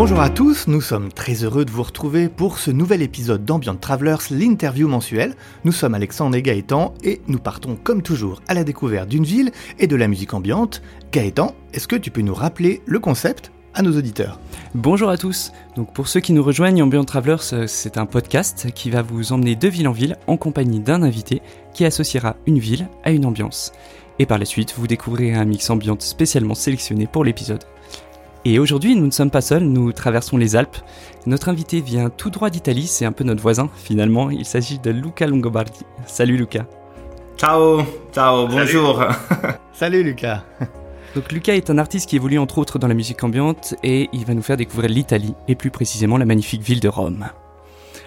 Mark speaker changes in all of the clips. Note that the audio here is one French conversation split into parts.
Speaker 1: Bonjour à tous, nous sommes très heureux de vous retrouver pour ce nouvel épisode d'Ambient Travelers, l'interview mensuelle. Nous sommes Alexandre et Gaëtan et nous partons comme toujours à la découverte d'une ville et de la musique ambiante. Gaëtan, est-ce que tu peux nous rappeler le concept à nos auditeurs?
Speaker 2: Bonjour à tous. Donc pour ceux qui nous rejoignent, Ambient Travelers, euh, c'est un podcast qui va vous emmener de ville en ville en compagnie d'un invité qui associera une ville à une ambiance. Et par la suite, vous découvrirez un mix ambiante spécialement sélectionné pour l'épisode. Et aujourd'hui, nous ne sommes pas seuls, nous traversons les Alpes. Notre invité vient tout droit d'Italie, c'est un peu notre voisin finalement, il s'agit de Luca Longobardi. Salut Luca.
Speaker 3: Ciao, ciao, bonjour.
Speaker 1: Salut Lucas.
Speaker 2: Donc Luca est un artiste qui évolue entre autres dans la musique ambiante et il va nous faire découvrir l'Italie et plus précisément la magnifique ville de Rome.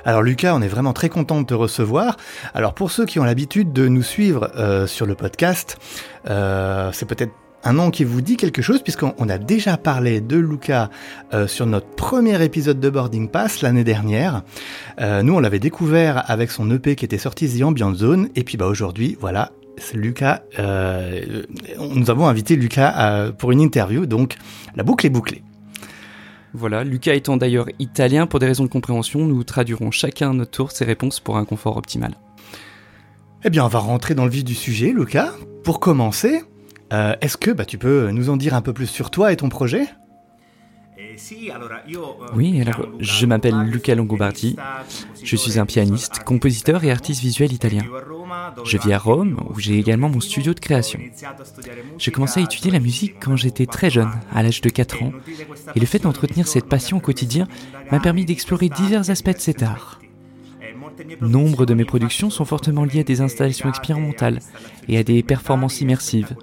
Speaker 1: Alors Lucas, on est vraiment très content de te recevoir. Alors pour ceux qui ont l'habitude de nous suivre euh, sur le podcast, euh, c'est peut-être un nom qui vous dit quelque chose puisqu'on a déjà parlé de Luca euh, sur notre premier épisode de Boarding Pass l'année dernière. Euh, nous, on l'avait découvert avec son EP qui était sorti The Ambient Zone et puis bah aujourd'hui, voilà, c'est Lucas. Euh, nous avons invité Lucas pour une interview, donc la boucle est bouclée.
Speaker 2: Voilà, Lucas étant d'ailleurs italien, pour des raisons de compréhension, nous traduirons chacun à notre tour ses réponses pour un confort optimal.
Speaker 1: Eh bien, on va rentrer dans le vif du sujet, Lucas. Pour commencer, euh, est-ce que bah, tu peux nous en dire un peu plus sur toi et ton projet?
Speaker 2: Oui, alors je m'appelle Luca Longobardi, je suis un pianiste, compositeur et artiste visuel italien. Je vis à Rome où j'ai également mon studio de création. J'ai commencé à étudier la musique quand j'étais très jeune, à l'âge de 4 ans, et le fait d'entretenir cette passion au quotidien m'a permis d'explorer divers aspects de cet art. Nombre de mes productions sont fortement liées à des installations expérimentales et à des performances immersives.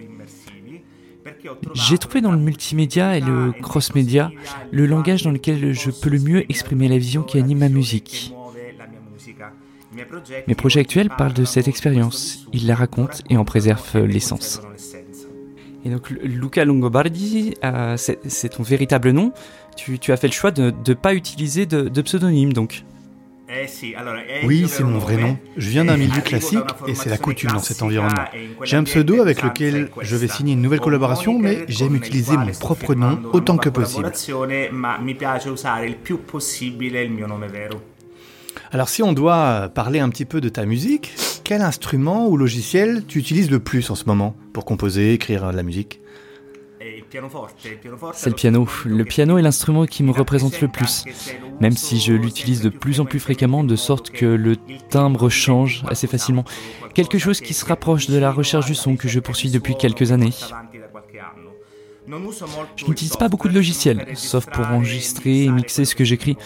Speaker 2: J'ai trouvé dans le multimédia et le cross-média le langage dans lequel je peux le mieux exprimer la vision qui anime ma musique. Mes projets actuels parlent de cette expérience, ils la racontent et en préservent l'essence. Et donc Luca Longobardi, euh, c'est ton véritable nom. Tu, as fait le choix de ne pas utiliser de, de pseudonyme donc.
Speaker 1: Eh oui, c'est mon vrai nom. Je viens d'un milieu classique et c'est la coutume dans cet environnement. J'ai un pseudo avec lequel je vais signer une nouvelle collaboration, mais j'aime utiliser mon propre nom autant que possible. Alors si on doit parler un petit peu de ta musique, quel instrument ou logiciel tu utilises le plus en ce moment pour composer, écrire de la musique?
Speaker 2: C'est le piano. Le piano est l'instrument qui me représente le plus, même si je l'utilise de plus en plus fréquemment de sorte que le timbre change assez facilement. Quelque chose qui se rapproche de la recherche du son que je poursuis depuis quelques années. Je n'utilise pas beaucoup de logiciels, sauf pour enregistrer et mixer ce que j'écris.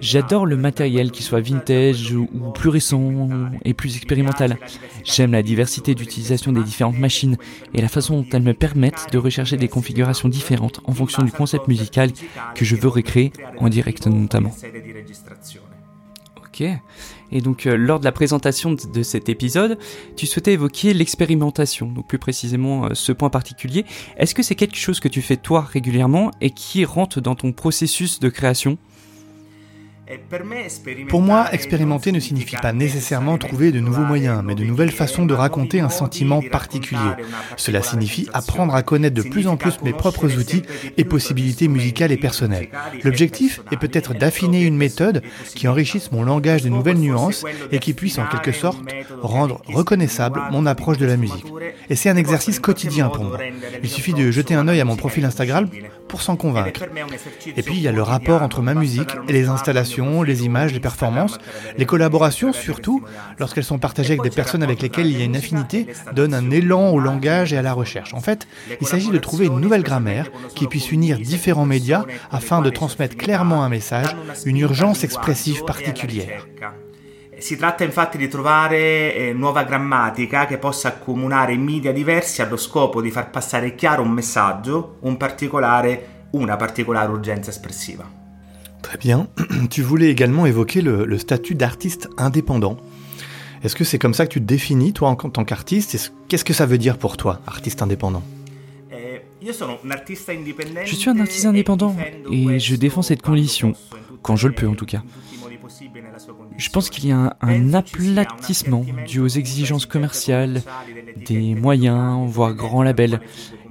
Speaker 2: J'adore le matériel, qui soit vintage ou plus récent et plus expérimental. J'aime la diversité d'utilisation des différentes machines et la façon dont elles me permettent de rechercher des configurations différentes en fonction du concept musical que je veux recréer en direct notamment. Ok. Et donc, euh, lors de la présentation de, cet épisode, tu souhaitais évoquer l'expérimentation, donc plus précisément euh, ce point particulier. Est-ce que c'est quelque chose que tu fais toi régulièrement et qui rentre dans ton processus de création?
Speaker 1: Pour moi, expérimenter ne signifie pas nécessairement trouver de nouveaux moyens, mais de nouvelles façons de raconter un sentiment particulier. Cela signifie apprendre à connaître de plus en plus mes propres outils et possibilités musicales et personnelles. L'objectif est peut-être d'affiner une méthode qui enrichisse mon langage de nouvelles nuances et qui puisse en quelque sorte rendre reconnaissable mon approche de la musique. Et c'est un exercice quotidien pour moi. Il suffit de jeter un œil à mon profil Instagram pour s'en convaincre. Et puis il y a le rapport entre ma musique et les installations, les images, les performances, les collaborations surtout, lorsqu'elles sont partagées avec des personnes avec lesquelles il y a une affinité, donnent un élan au langage et à la recherche. En fait, il s'agit de trouver une nouvelle grammaire qui puisse unir différents médias afin de transmettre clairement un message, une urgence expressive particulière.
Speaker 3: Si tratta infatti di trovare eh, nuova grammatica che possa accomunare media diversi allo scopo di far passare chiaro un messaggio, un particolare, una particolare urgenza espressiva.
Speaker 1: Très bien. Tu voulais également évoquer le, le statut d'artiste indépendant. Est-ce que c'est comme ça que tu te définis, toi, en tant qu'artiste? Qu'est-ce que ça veut dire pour toi, artiste indépendant?
Speaker 2: Eh, je suis un artiste indépendant et je défends cette condition, quand je le peux en tout cas. Je pense qu'il y a un, aplatissement dû aux exigences commerciales, des moyens, voire grands labels,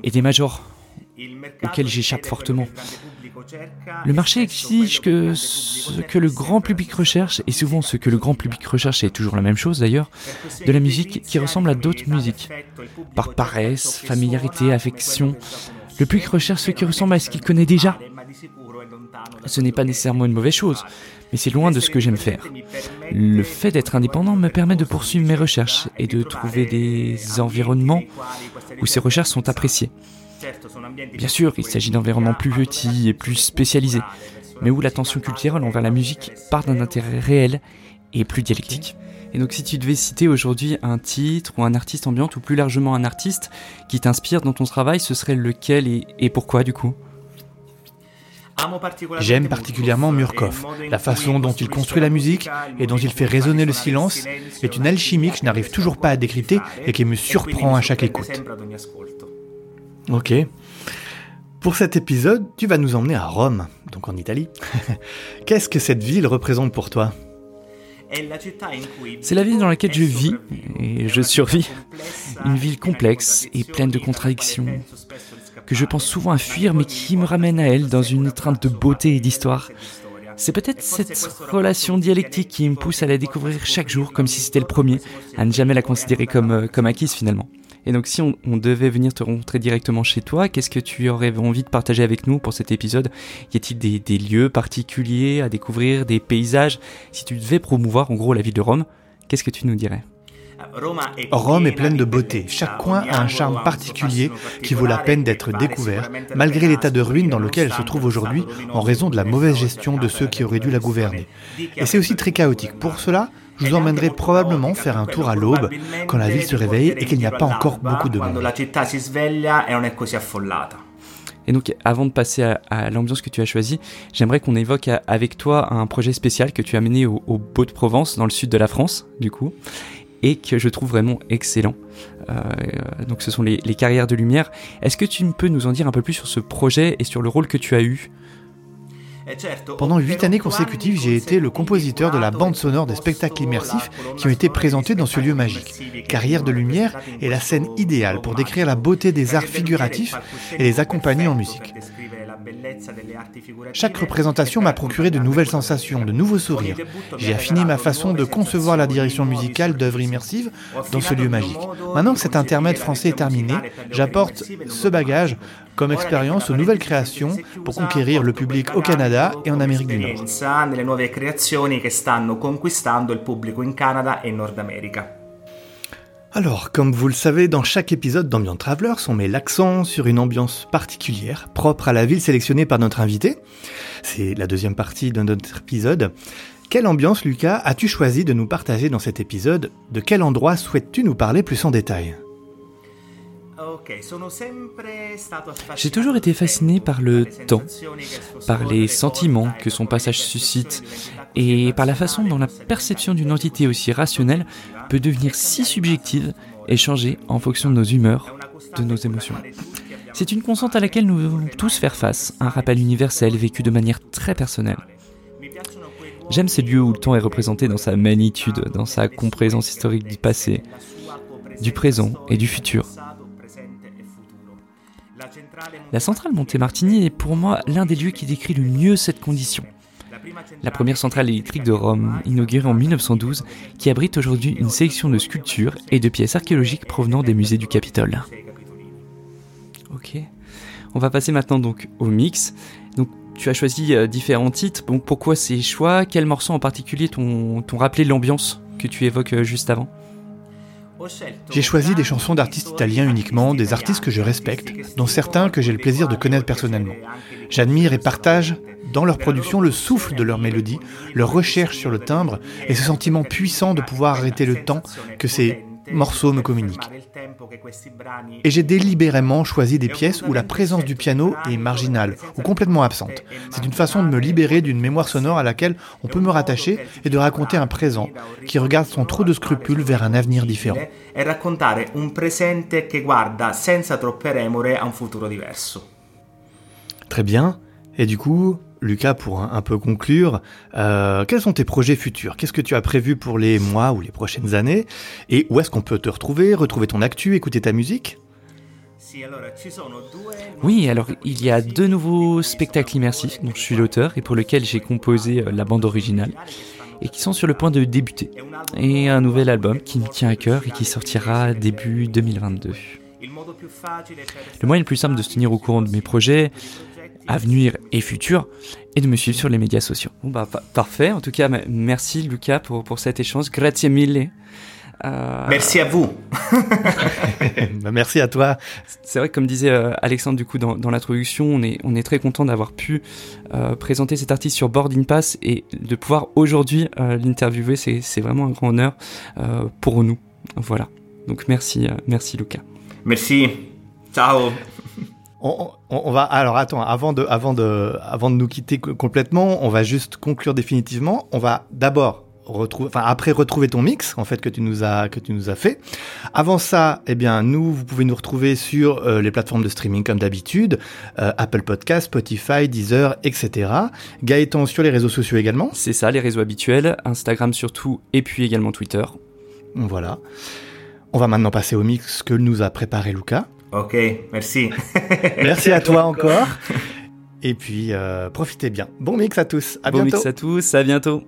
Speaker 2: et des majors, auxquels j'échappe fortement. Le marché exige que ce que le grand public recherche, et souvent ce que le grand public recherche est toujours la même chose d'ailleurs, de la musique qui ressemble à d'autres musiques. Par paresse, familiarité, affection, le public recherche ce qui ressemble à ce qu'il connaît déjà. Ce n'est pas nécessairement une mauvaise chose, mais c'est loin de ce que j'aime faire. Le fait d'être indépendant me permet de poursuivre mes recherches et de trouver des environnements où ces recherches sont appréciées. Bien sûr, il s'agit d'environnements plus petits et plus spécialisés, mais où l'attention culturelle envers la musique part d'un intérêt réel et plus dialectique. Et donc si tu devais citer aujourd'hui un titre ou un artiste ambiante ou plus largement un artiste qui t'inspire dans ton travail, ce serait lequel et, pourquoi du coup?
Speaker 1: J'aime particulièrement Murkoff. La façon dont il construit la musique et dont il fait résonner le silence est une alchimie que je n'arrive toujours pas à décrypter et qui me surprend à chaque écoute. Ok. Pour cet épisode, tu vas nous emmener à Rome, donc en Italie. Qu'est-ce que cette ville représente pour toi?
Speaker 2: C'est la ville dans laquelle je vis et je survis. Une ville complexe et pleine de contradictions que je pense souvent à fuir mais qui me ramène à elle dans une étreinte de beauté et d'histoire. C'est peut-être cette relation dialectique qui me pousse à la découvrir chaque jour comme si c'était le premier, à ne jamais la considérer comme, euh, comme acquise finalement. Et donc si on, devait venir te rencontrer directement chez toi, qu'est-ce que tu aurais envie de partager avec nous pour cet épisode? Y a-t-il des, lieux particuliers à découvrir, des paysages? Si tu devais promouvoir en gros la ville de Rome, qu'est-ce que tu nous dirais?
Speaker 1: Rome est pleine de beauté. Chaque coin a un charme particulier qui vaut la peine d'être découvert, malgré l'état de ruine dans lequel elle se trouve aujourd'hui en raison de la mauvaise gestion de ceux qui auraient dû la gouverner. Et c'est aussi très chaotique. Pour cela, je vous emmènerai probablement faire un tour à l'aube quand la ville se réveille et qu'il n'y a pas encore beaucoup de monde.
Speaker 2: Et donc, avant de passer à, l'ambiance que tu as choisie, j'aimerais qu'on évoque avec toi un projet spécial que tu as mené au, Beau de Provence, dans le sud de la France, du coup, et que je trouve vraiment excellent. Euh, donc, ce sont les, les carrières de lumière. Est-ce que tu peux nous en dire un peu plus sur ce projet et sur le rôle que tu as eu
Speaker 1: pendant huit années consécutives, j'ai été le compositeur de la bande sonore des spectacles immersifs qui ont été présentés dans ce lieu magique. Carrière de lumière est la scène idéale pour décrire la beauté des arts figuratifs et les accompagner en musique. Chaque représentation m'a procuré de nouvelles sensations, de nouveaux sourires. J'ai affiné ma façon de concevoir la direction musicale d'œuvres immersives dans ce lieu magique. Maintenant que cet intermède français est terminé, j'apporte ce bagage comme expérience aux nouvelles créations pour conquérir le public au Canada et en Amérique du Nord. Alors, comme vous le savez, dans chaque épisode d'Ambient Travelers, on met l'accent sur une ambiance particulière, propre à la ville sélectionnée par notre invité. C'est la deuxième partie de notre épisode. Quelle ambiance, Lucas, as-tu choisi de nous partager dans cet épisode? De quel endroit souhaites-tu nous parler plus en détail?
Speaker 2: J'ai toujours été fasciné par le temps, par les sentiments que son passage suscite, et par la façon dont la perception d'une entité aussi rationnelle peut devenir si subjective et changer en fonction de nos humeurs, de nos émotions. C'est une constante à laquelle nous devons tous faire face, un rappel universel vécu de manière très personnelle. J'aime ces lieux où le temps est représenté dans sa magnitude, dans sa complaisance historique du passé, du présent et du futur. La centrale Montemartini est pour moi l'un des lieux qui décrit le mieux cette condition. La première centrale électrique de Rome, inaugurée en 1912, qui abrite aujourd'hui une sélection de sculptures et de pièces archéologiques provenant des musées du Capitole. Ok. On va passer maintenant donc au mix. Donc tu as choisi euh, différents titres. Bon, pourquoi ces choix? Quels morceaux en particulier t'ont rappelé l'ambiance que tu évoques euh, juste avant?
Speaker 1: J'ai choisi des chansons d'artistes italiens uniquement, des artistes que je respecte, dont certains que j'ai le plaisir de connaître personnellement. J'admire et partage dans leur production le souffle de leur mélodie, leur recherche sur le timbre et ce sentiment puissant de pouvoir arrêter le temps que ces morceaux me communiquent. Et j'ai délibérément choisi des pièces où la présence du piano est marginale ou complètement absente. C'est une façon de me libérer d'une mémoire sonore à laquelle on peut me rattacher et de raconter un présent qui regarde sans trop de scrupules vers un avenir différent. Très bien. Et du coup, Lucas, pour un, peu conclure, euh, quels sont tes projets futurs? Qu'est-ce que tu as prévu pour les mois ou les prochaines années? Et où est-ce qu'on peut te retrouver, retrouver ton actu, écouter ta musique?
Speaker 2: Oui, alors il y a deux nouveaux spectacles immersifs dont je suis l'auteur et pour lesquels j'ai composé euh, la bande originale et qui sont sur le point de débuter. Et un nouvel album qui me tient à cœur et qui sortira début 2022. Le moyen le plus simple de se tenir au courant de mes projets, à venir et futurs, et de me suivre sur les médias sociaux. Bon bah parfait, en tout cas merci Lucas pour, pour cet échange, grazie mille.
Speaker 3: Euh, merci à vous.
Speaker 1: Bah, merci à toi.
Speaker 2: C'est vrai que comme disait euh, Alexandre du coup dans, dans l'introduction, on est, on est très content d'avoir pu euh, présenter cet artiste sur Boarding Pass et de pouvoir aujourd'hui l'interviewer, c'est vraiment un grand honneur pour nous. Voilà. Donc merci, merci Lucas.
Speaker 3: Merci. Ciao.
Speaker 1: On, on, va alors attends avant de avant de avant de nous quitter complètement, on va juste conclure définitivement. On va d'abord retrouver, enfin après retrouver ton mix en fait que tu nous as que tu nous as fait. Avant ça, eh bien nous vous pouvez nous retrouver sur euh, les plateformes de streaming comme d'habitude, euh, Apple Podcast, Spotify, Deezer, etc. Gaëtan sur les réseaux sociaux également.
Speaker 2: C'est ça, les réseaux habituels, Instagram surtout et puis également Twitter.
Speaker 1: Voilà. On va maintenant passer au mix que nous a préparé Lucas.
Speaker 3: Ok, merci.
Speaker 1: merci à toi encore. Et puis, euh, profitez bien. Bon mix à tous. À
Speaker 2: bon
Speaker 1: mix
Speaker 2: à tous. À bientôt.